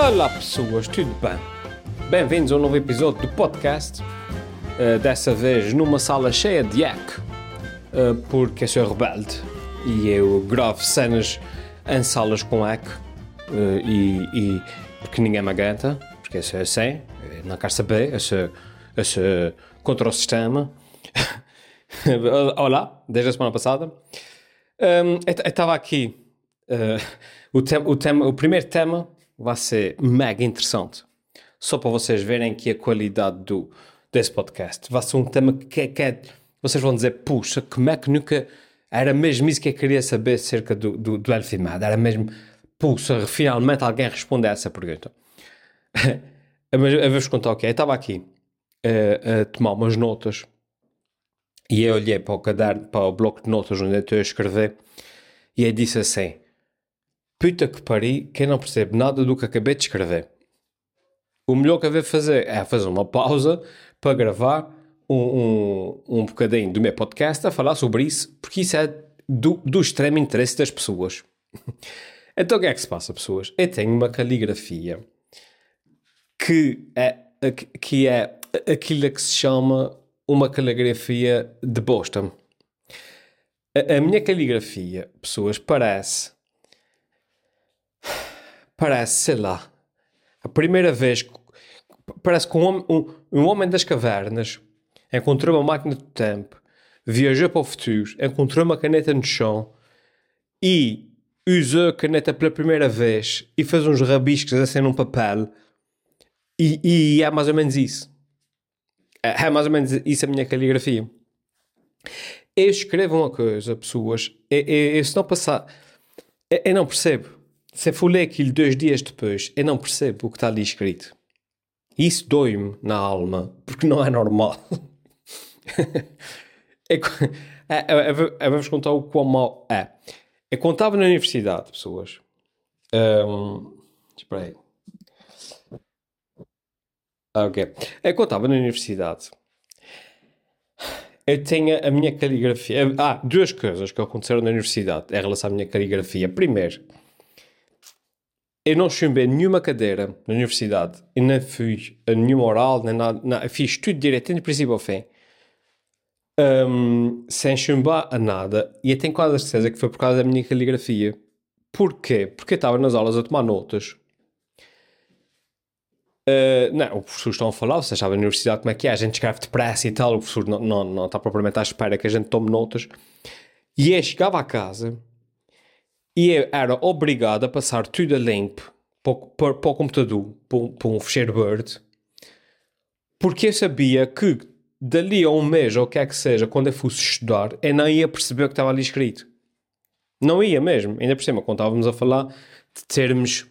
Olá pessoas, tudo bem? Bem-vindos a um novo episódio do podcast. Uh, dessa vez numa sala cheia de eco, uh, porque eu sou rebelde e eu gravo cenas em salas com eco uh, e, e, porque ninguém me aguenta, porque eu sou assim, não quero saber, eu sou, eu sou contra o sistema. Olá, desde a semana passada. Um, eu estava aqui. o, o, tema, o primeiro tema vai ser mega interessante. Só para vocês verem que a qualidade do, desse podcast vai ser um tema que, que é. Vocês vão dizer, puxa, como é que nunca. Era mesmo isso que eu queria saber acerca do, do, do Elfimad. Era mesmo, puxa, finalmente alguém responde a essa pergunta. Mas eu vou-vos contar o que é. Eu estava aqui a, a tomar umas notas e eu olhei para o caderno, para o bloco de notas onde eu estou a escrever e eu disse assim: Puta que pari, quem não percebe nada do que acabei de escrever. O melhor que eu devo fazer é fazer uma pausa para gravar um, um, um bocadinho do meu podcast a falar sobre isso, porque isso é do, do extremo interesse das pessoas. então o que é que se passa, pessoas? Eu tenho uma caligrafia que é, que é aquilo que se chama uma caligrafia de Boston. A, a minha caligrafia, pessoas, parece parece, sei lá, a primeira vez parece que um homem, um, um homem das cavernas encontrou uma máquina do tempo, viajou para o futuro, encontrou uma caneta no chão e usou a caneta pela primeira vez e fez uns rabiscos assim num papel e, e é mais ou menos isso. É, é mais ou menos isso a minha caligrafia. Eu escrevo uma coisa, pessoas, eu, se não passar, eu não percebo se aquilo dois dias depois, eu não percebo o que está ali escrito. Isso dói-me na alma, porque não é normal. eu, eu, vou-vos contar o quão mal é. Eu contava na universidade, pessoas. Um, espera aí. Ah, ok. Eu contava na universidade. Eu tenho a minha caligrafia. Ah, duas coisas que aconteceram na universidade em relação à minha caligrafia. Primeiro, eu não chumbei nenhuma cadeira na universidade e nem fui a nenhuma oral, nem nada, fiz tudo direito, do princípio ao fim, um, sem chumbar a nada. E eu tenho quase a certeza que foi por causa da minha caligrafia. Porquê? Porque eu estava nas aulas a tomar notas. Uh, não, o professor estão a falar, vocês sabem na universidade como é que é, a gente escreve depressa e tal, o professor não, não, não está propriamente à espera que a gente tome notas. E eu chegava à casa e era obrigado a passar tudo a limpo para, para, o computador, para, para um fecheiro Word, porque eu sabia que dali a um mês ou o que é que seja, quando eu fosse estudar, eu não ia perceber o que estava ali escrito. Não ia mesmo. Ainda por cima, quando estávamos a falar de termos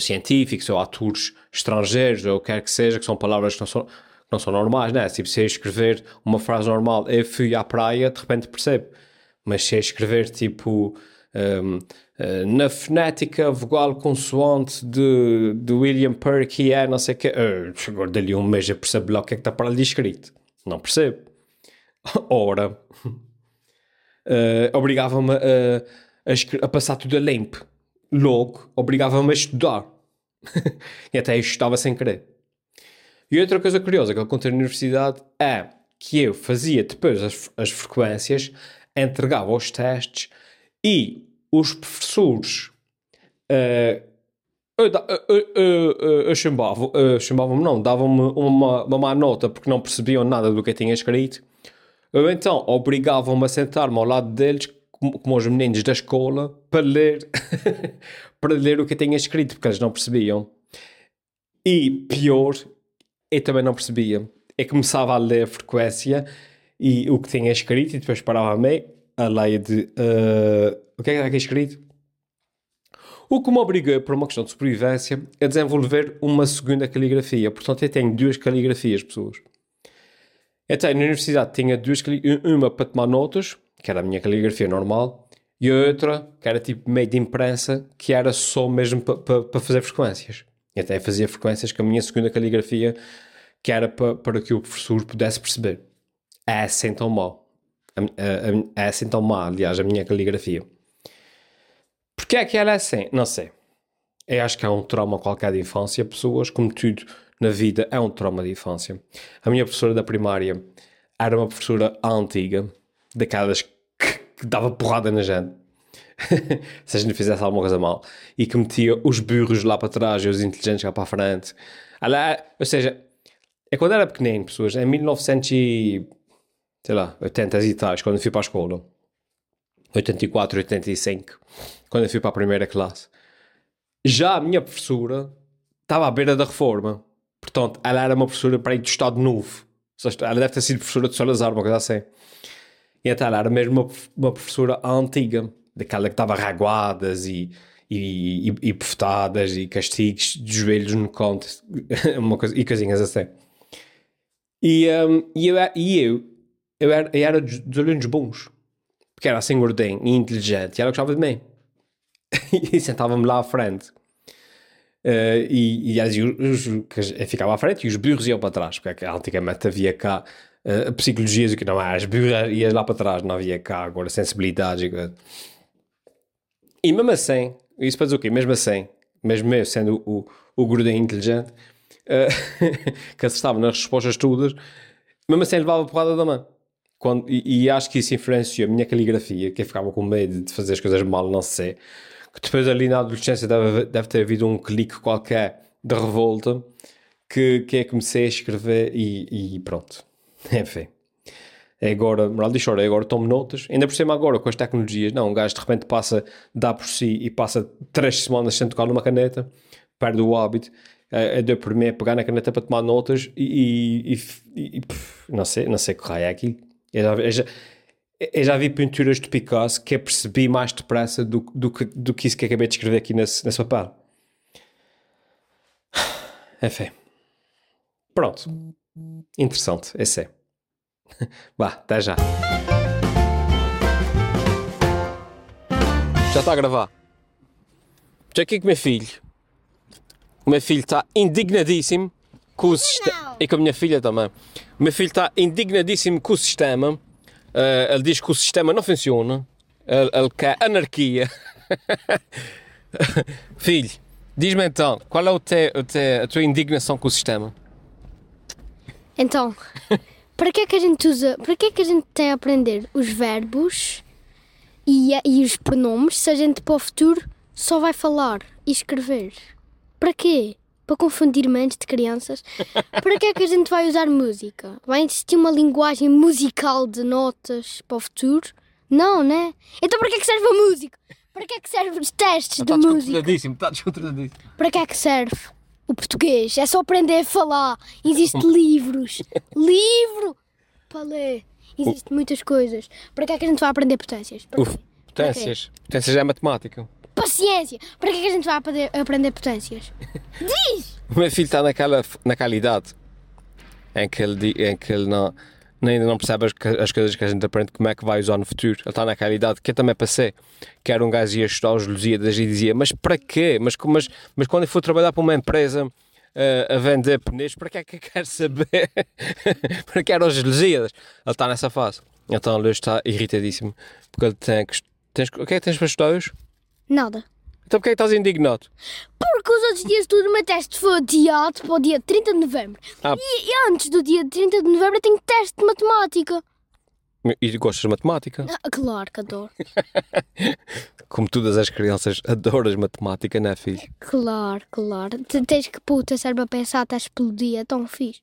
científicos ou atores estrangeiros ou o que quer que seja, que são palavras que não são, que não são normais, né? Tipo, se eu escrever uma frase normal, eu fui à praia, de repente percebo. Mas se eu escrever tipo um, uh, eh, na fonética vogal consoante de, de William Perky é não sei o que. Uh, agora dali um mês eu percebo lá o que é que está para ali escrito. Não percebo. Ora, uh, obrigava-me a, a, a, passar tudo a limpo. Logo, obrigava-me a estudar. e até eu estava sem querer. E outra coisa curiosa que aconteceu na universidade é que eu fazia depois as, as frequências, entregava os testes e os professores uh, uh, chumbavam, chumbavam não, davam-me uma, uma má nota porque não percebiam nada do que eu tinha escrito. Ou então obrigavam-me a sentar-me ao lado deles, como, como os meninos da escola, para ler, para ler o que eu tinha escrito, porque eles não percebiam. E pior, eu também não percebia. Eu começava a ler a frequência e o que tinha escrito e depois parava a meio, a lei de uh, o que é que está aqui escrito? O que me obrigou, por uma questão de sobrevivência, a desenvolver uma segunda caligrafia. Portanto, eu tenho duas caligrafias, pessoas. Tenho na universidade, tinha duas uma para tomar notas, que era a minha caligrafia normal, e outra, que era tipo meio de imprensa, que era só mesmo para, para, para fazer frequências. E até fazia frequências com a minha segunda caligrafia, que era para, para que o professor pudesse perceber. É assim tão mal. É assim tão má, aliás, a minha caligrafia. Porquê é que ela é assim? Não sei. eu acho que é um trauma qualquer de infância. Pessoas, como tudo na vida, é um trauma de infância. A minha professora da primária era uma professora antiga, daquelas que, que dava porrada na gente. se a gente fizesse alguma coisa mal e que metia os burros lá para trás e os inteligentes lá para a frente. Ela, ou seja, é quando era pequenino, pessoas, em 1900 e, sei lá, 80 e tais, quando fui para a escola, 84, 85, quando fui para a primeira classe, já a minha professora estava à beira da reforma. Portanto, ela era uma professora para ir do Estado Novo. Ela deve ter sido professora de Salazar, uma coisa assim. E então ela era mesmo uma, uma professora antiga daquela que dava raguadas e, e, e, e bufetadas e castigos de joelhos no conto uma coisa, e coisinhas assim. E, um, e, eu, e eu, eu era, eu era dos, alunos bons, porque era assim gordinho e inteligente, e ela gostava de mim. e sentava-me lá à frente. Uh, e, e, e os, os, ficava à frente e os burros iam para trás, porque antigamente havia cá uh, psicologias que não era, as burras iam lá para trás, não havia cá agora sensibilidade e. E mesmo assim, isso para dizer o quê? Mesmo assim, mesmo eu sendo o, o gordinho inteligente, uh, que acertava nas respostas todas, mesmo assim levava a porrada da mão. Quando, e, e, acho que isso influenciou a minha caligrafia, que eu ficava com medo de fazer as coisas mal, não sei. Que depois ali na adolescência deve, deve ter havido um clique qualquer de revolta que, que eu comecei a escrever e, e pronto. Enfim. É agora, moral de chora, é agora tomo notas. Ainda por cima agora, com as tecnologias, não, um gajo de repente passa, dá por si e passa três semanas sem tocar numa caneta, perde o hábito. É, deu por mim pegar na caneta para tomar notas e, e, e, e pff, não sei, não sei que raio é aquilo. Eu já, eu, já, eu já, vi pinturas de Picasso que percebi mais depressa do, do, que, do que isso que acabei de escrever aqui nesse, nesse papel. Enfim. Pronto. Interessante, esse é. Vá, até já. Já está a gravar. Já aqui com o meu filho. O meu filho está indignadíssimo com o sistema. E com a minha filha também. O meu filho está indignadíssimo com o sistema. Uh, ele diz que o sistema não funciona. Ele, ele quer anarquia. filho, diz-me então, qual é o te, o te, a tua indignação com o sistema? Então, para que é que a gente usa, para que é que a gente tem a aprender os verbos e, e os pronomes se a gente para o futuro só vai falar e escrever? Para quê? Para confundir mentes de crianças? para que é que a gente vai usar música? Vai existir uma linguagem musical de notas para o futuro? Não, né? Então para que é que serve a música? Para que é que servem os testes de música? Está descontroladíssimo. Para que é que serve? o português. É só aprender a falar. Existem livros. Livro! Para ler. Existem muitas coisas. Para que é que a gente vai aprender potências? Para Uf, potências. Potências é matemática. Paciência! Para que é que a gente vai aprender, aprender potências? Diz! O meu filho está naquela, naquela idade em que ele, em que ele não ainda não percebe as, as, coisas que a gente aprende, como é que vai usar no futuro. Ele está naquela idade que eu também passei, que era um gajo ia estudar os Lusíadas e dizia, mas para quê? Mas, mas, mas quando eu for trabalhar para uma empresa uh, a vender pneus, para que é que eu quero saber? para que eram os Lusíadas? Ele está nessa fase. Então ele está irritadíssimo, porque ele tem que... Tens, o que é que tens para estudar hoje? Nada. Então porquê é que estás indignado? Porque os outros dias tudo, o meu teste foi adiado para o dia 30 de novembro. Ah. E, e, antes do dia 30 de novembro eu tenho teste de matemática. E gostas de matemática? Ah, claro que adoro. Como todas as crianças, adoras matemática, não é, filho? Claro, claro. Tens que pôr o teu cérebro a pensar até explodir, é tão fixe.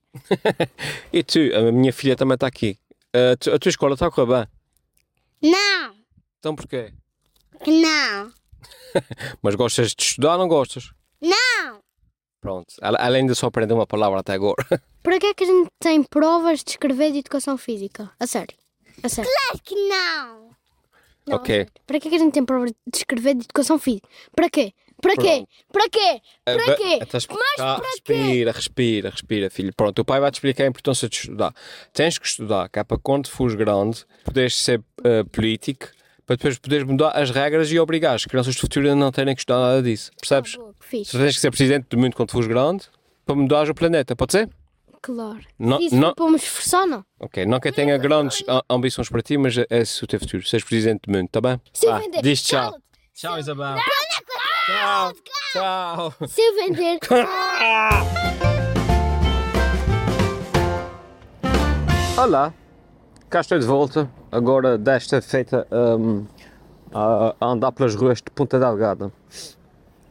e tu, a minha filha também está aqui. A, tu, a tua escola está a correr bem? Não. Então porquê? Não. Mas gostas de estudar ou não gostas? Não! Pronto, ela ainda só aprendeu uma palavra até agora. Para que é que a gente tem provas de escrever de educação física? A sério? A sério? Claro que não! não ok. Para que é que a gente tem provas de escrever de educação física? Para quê? Para quê? Para quê? Para quê? Então, Mas para respira, quê? respira, respira, filho. Pronto, o pai vai te explicar a importância de estudar. Tens que estudar, que é para quando fores grande, poderes ser uh, político, para depois poderes mudar as regras e obrigar as crianças do futuro a não terem que estudar nada disso. Percebes? Ah, boa, tens que ser presidente do mundo quando fores grande para mudar o planeta, pode ser? Claro. Não, Isso não... para me esforçar, não. Ok, não que eu tenha grandes ambições para ti, mas é o teu futuro. Seres presidente do mundo, está bem? Sim, ah, diz tchau. Tchau, Isabel. Tchau. Tchau. Se eu vender. Olá, cá estou de volta, agora desta feita um, a, a andar pelas ruas de Ponta Delgada.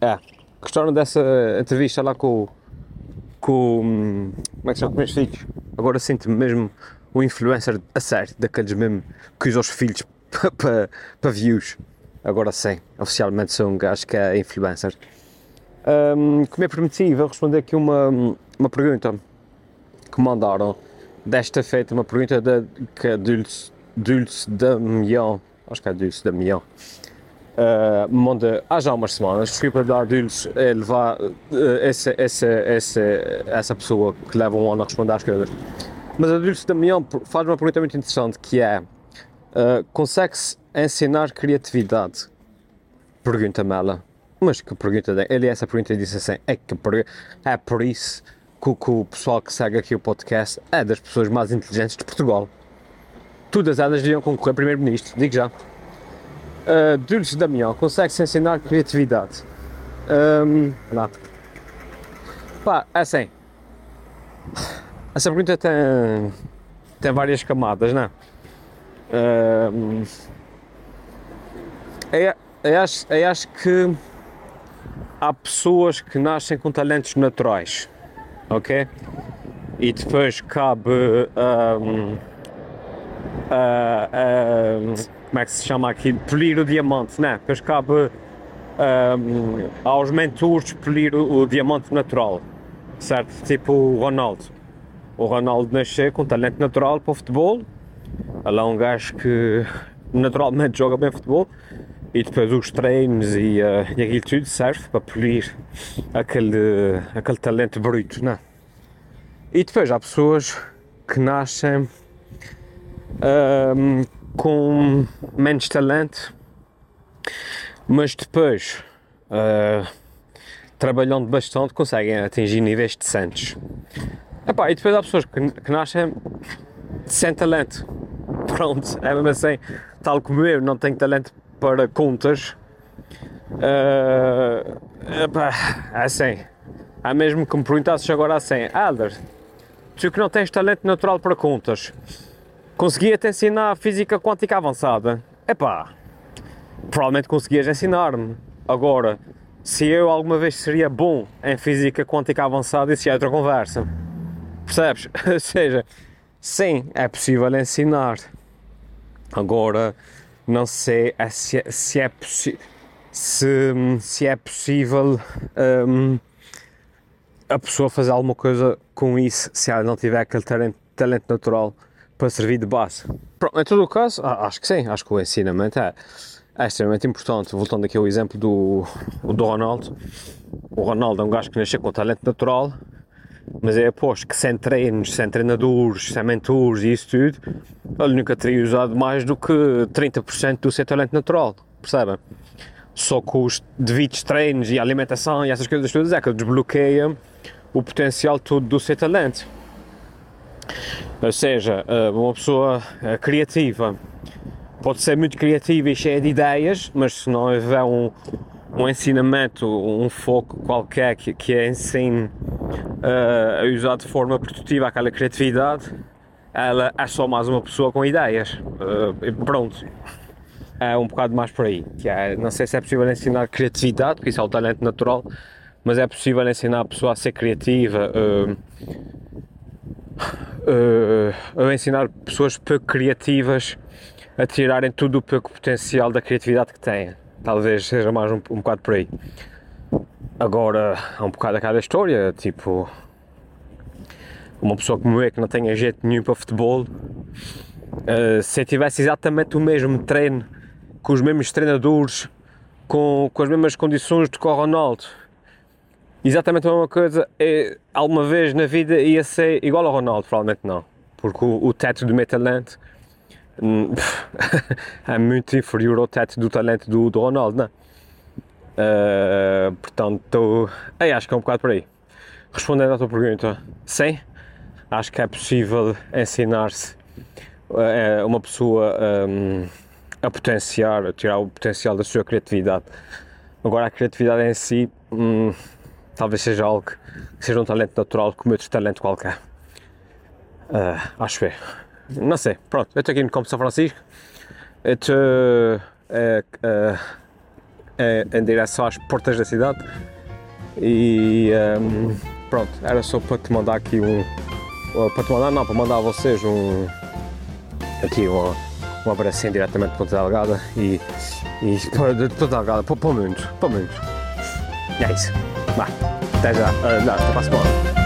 É, gostaram dessa entrevista lá com, com hum, como é que se chama, com meus filhos? Agora sinto-me mesmo o influencer a sério, daqueles mesmo que usa os filhos para pa, views. Agora sim, oficialmente sou um gajo que é influencer. Um, como é prometido, vou responder aqui uma, uma pergunta que mandaram desta feita, uma pergunta da, é Dulce, Dulce Damião, acho que é Dulce Damião, uh, manda há já umas semanas, desculpa dar Dulce é levar uh, essa, essa, essa, essa pessoa que leva um ano a responder às coisas. Mas a Dulce Damião faz uma pergunta muito interessante que é uh, consegue-se ensinar criatividade? Pergunta-me ela. Mas que pergunta é? Ele essa pergunta disse assim: é que é por isso que, o- pessoal que segue aqui o podcast é das pessoas mais inteligentes de Portugal. Todas elas deviam concorrer primeiro-ministro, digo já. Uh, Dulce Damião, consegue-se ensinar criatividade? Um, lá. Pá, é assim. Essa pergunta tem, tem várias camadas, não é? Um, eu, eu acho, eu acho que há pessoas que nascem com talentos naturais, ok? E depois cabe. ahm, a- ahm, como é que se chama aqui? Polir o diamante, né? Depois cabe ahm, aos mentores polir o, o diamante natural, certo? Tipo o Ronaldo. O Ronaldo nasceu com talento natural para o futebol. Ele é um gajo que naturalmente joga bem futebol e depois os treinos e, eh, e aquilo tudo serve para polir aquele, aquele talento bruto, não é? E depois há pessoas que nascem ahm, com menos talento, mas depois, ah, trabalhando bastante, conseguem atingir níveis decentes. Epá, e depois há pessoas que, que nascem sem talento. Pronto, é mesmo assim, tal como eu não tenho talento para contas. ah, epá, assim, há mesmo que me perguntasses agora assim, Alder, tu que não tens talento natural para contas, conseguia-te ensinar física quântica avançada? Epá, provavelmente conseguias ensinar-me. Agora, se eu alguma vez seria bom em física quântica avançada, isso já é outra conversa. Percebes? Ou seja, sim, é possível ensinar. Agora, não sei é se, é- se é se, se é possível hum, a pessoa fazer alguma coisa com isso se ela não tiver aquele talento, talento natural para servir de base. Pronto, em todo o caso, acho que sim, acho que o ensinamento é, é extremamente importante. Voltando aqui ao exemplo do, do Ronaldo, o Ronaldo é um gajo que nasceu com talento natural, mas é aposto que sem treinos, sem treinadores, sem mentores e isso tudo, ele nunca teria usado mais do que 30% do seu talento natural, percebem? Só com os devidos treinos e alimentação e essas coisas todas é que desbloqueia o potencial todo do seu talento. Ou seja, eh, uma pessoa eh, criativa pode ser muito criativa e cheia de ideias, mas se não houver um, um ensinamento, um foco qualquer que, que ensine eh, a usar de forma produtiva aquela criatividade, ela é só mais uma pessoa com ideias. E pronto. É um bocado mais por aí. Que é, não sei se é possível ensinar criatividade, porque isso é o talento natural, mas é possível ensinar a pessoa a ser criativa. eh, eh, a ensinar pessoas pouco criativas a tirarem todo o pouco potencial da criatividade que têm. Talvez seja mais um, um bocado por aí. Agora, há um bocado aquela história, tipo, uma pessoa como eu que não tenha jeito nenhum para futebol, eh, se eu tivesse exatamente o mesmo treino, com os mesmos treinadores, com, com as mesmas condições do que o Ronaldo, exatamente a mesma coisa, é, alguma vez na vida ia ser igual ao Ronaldo, provavelmente não, porque o, o teto do meu talento hum, é muito inferior ao teto do talento do, do Ronaldo, não é? Eh, portanto, aí acho que é um bocado por aí. Respondendo à tua pergunta, sim, acho que é possível ensinar-se eh, uma pessoa hum, a potenciar, a tirar o potencial da sua criatividade. Agora, a criatividade em si hum, talvez seja algo que seja um talento natural como outro talento qualquer. Uh, acho eu. Não sei, pronto, eu estou aqui no Campo São Francisco, estou em direção às portas da cidade e um, pronto, era só para te mandar aqui um. Para te mandar, não, para mandar a vocês um. Aqui um, um abracinho diretamente para a Delgada e. e para, para a Delgada, para, para o mundo, para o mundo. É isso. Vá, até já, uh, não, até para a semana.